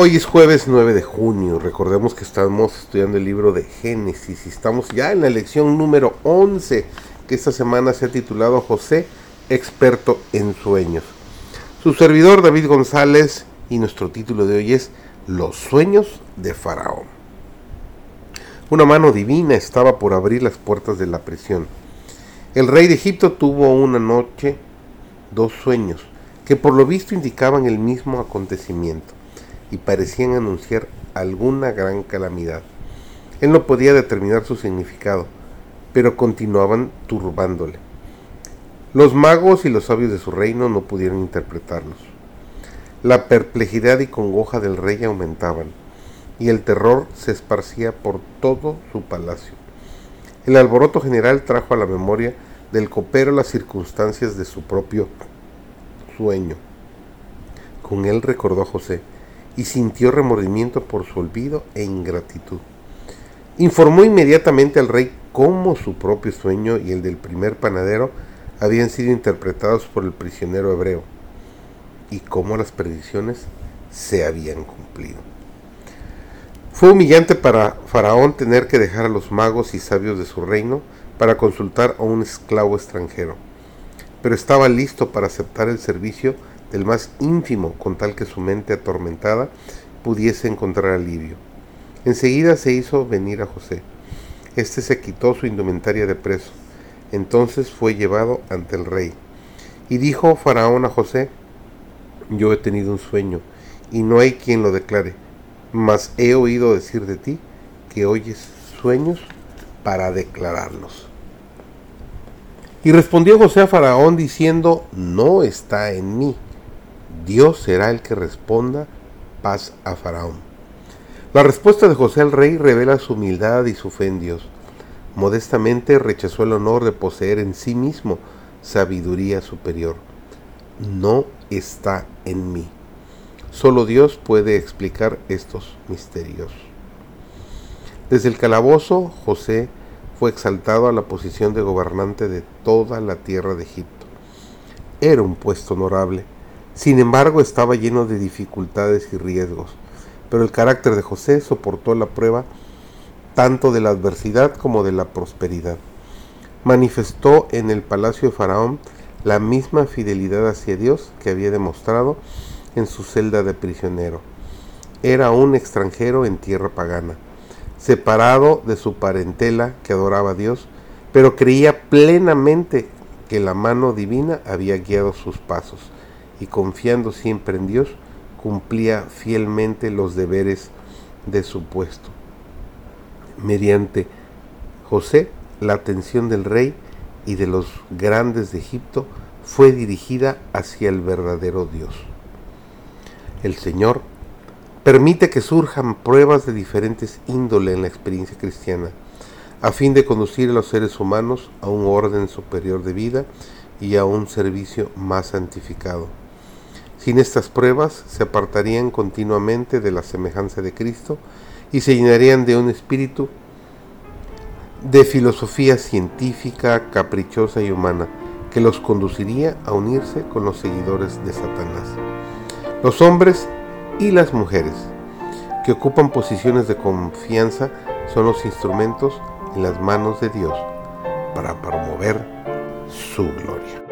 Hoy es jueves 9 de junio. Recordemos que estamos estudiando el libro de Génesis y estamos ya en la lección número 11 que esta semana se ha titulado José, experto en sueños. Su servidor David González y nuestro título de hoy es Los sueños de Faraón. Una mano divina estaba por abrir las puertas de la prisión. El rey de Egipto tuvo una noche dos sueños que por lo visto indicaban el mismo acontecimiento y parecían anunciar alguna gran calamidad. Él no podía determinar su significado, pero continuaban turbándole. Los magos y los sabios de su reino no pudieron interpretarlos. La perplejidad y congoja del rey aumentaban, y el terror se esparcía por todo su palacio. El alboroto general trajo a la memoria del copero las circunstancias de su propio sueño. Con él recordó a José y sintió remordimiento por su olvido e ingratitud. Informó inmediatamente al rey cómo su propio sueño y el del primer panadero habían sido interpretados por el prisionero hebreo y cómo las predicciones se habían cumplido. Fue humillante para Faraón tener que dejar a los magos y sabios de su reino para consultar a un esclavo extranjero pero estaba listo para aceptar el servicio del más ínfimo con tal que su mente atormentada pudiese encontrar alivio. Enseguida se hizo venir a José. Este se quitó su indumentaria de preso. Entonces fue llevado ante el rey. Y dijo Faraón a José, yo he tenido un sueño, y no hay quien lo declare, mas he oído decir de ti que oyes sueños para declararlos. Y respondió José a Faraón diciendo, no está en mí. Dios será el que responda paz a Faraón. La respuesta de José al rey revela su humildad y su fe en Dios. Modestamente rechazó el honor de poseer en sí mismo sabiduría superior. No está en mí. Solo Dios puede explicar estos misterios. Desde el calabozo, José fue exaltado a la posición de gobernante de toda la tierra de Egipto. Era un puesto honorable, sin embargo estaba lleno de dificultades y riesgos, pero el carácter de José soportó la prueba tanto de la adversidad como de la prosperidad. Manifestó en el palacio de Faraón la misma fidelidad hacia Dios que había demostrado en su celda de prisionero. Era un extranjero en tierra pagana separado de su parentela que adoraba a Dios, pero creía plenamente que la mano divina había guiado sus pasos y confiando siempre en Dios, cumplía fielmente los deberes de su puesto. Mediante José, la atención del rey y de los grandes de Egipto fue dirigida hacia el verdadero Dios. El Señor permite que surjan pruebas de diferentes índole en la experiencia cristiana, a fin de conducir a los seres humanos a un orden superior de vida y a un servicio más santificado. Sin estas pruebas se apartarían continuamente de la semejanza de Cristo y se llenarían de un espíritu de filosofía científica, caprichosa y humana, que los conduciría a unirse con los seguidores de Satanás. Los hombres y las mujeres que ocupan posiciones de confianza son los instrumentos en las manos de Dios para promover su gloria.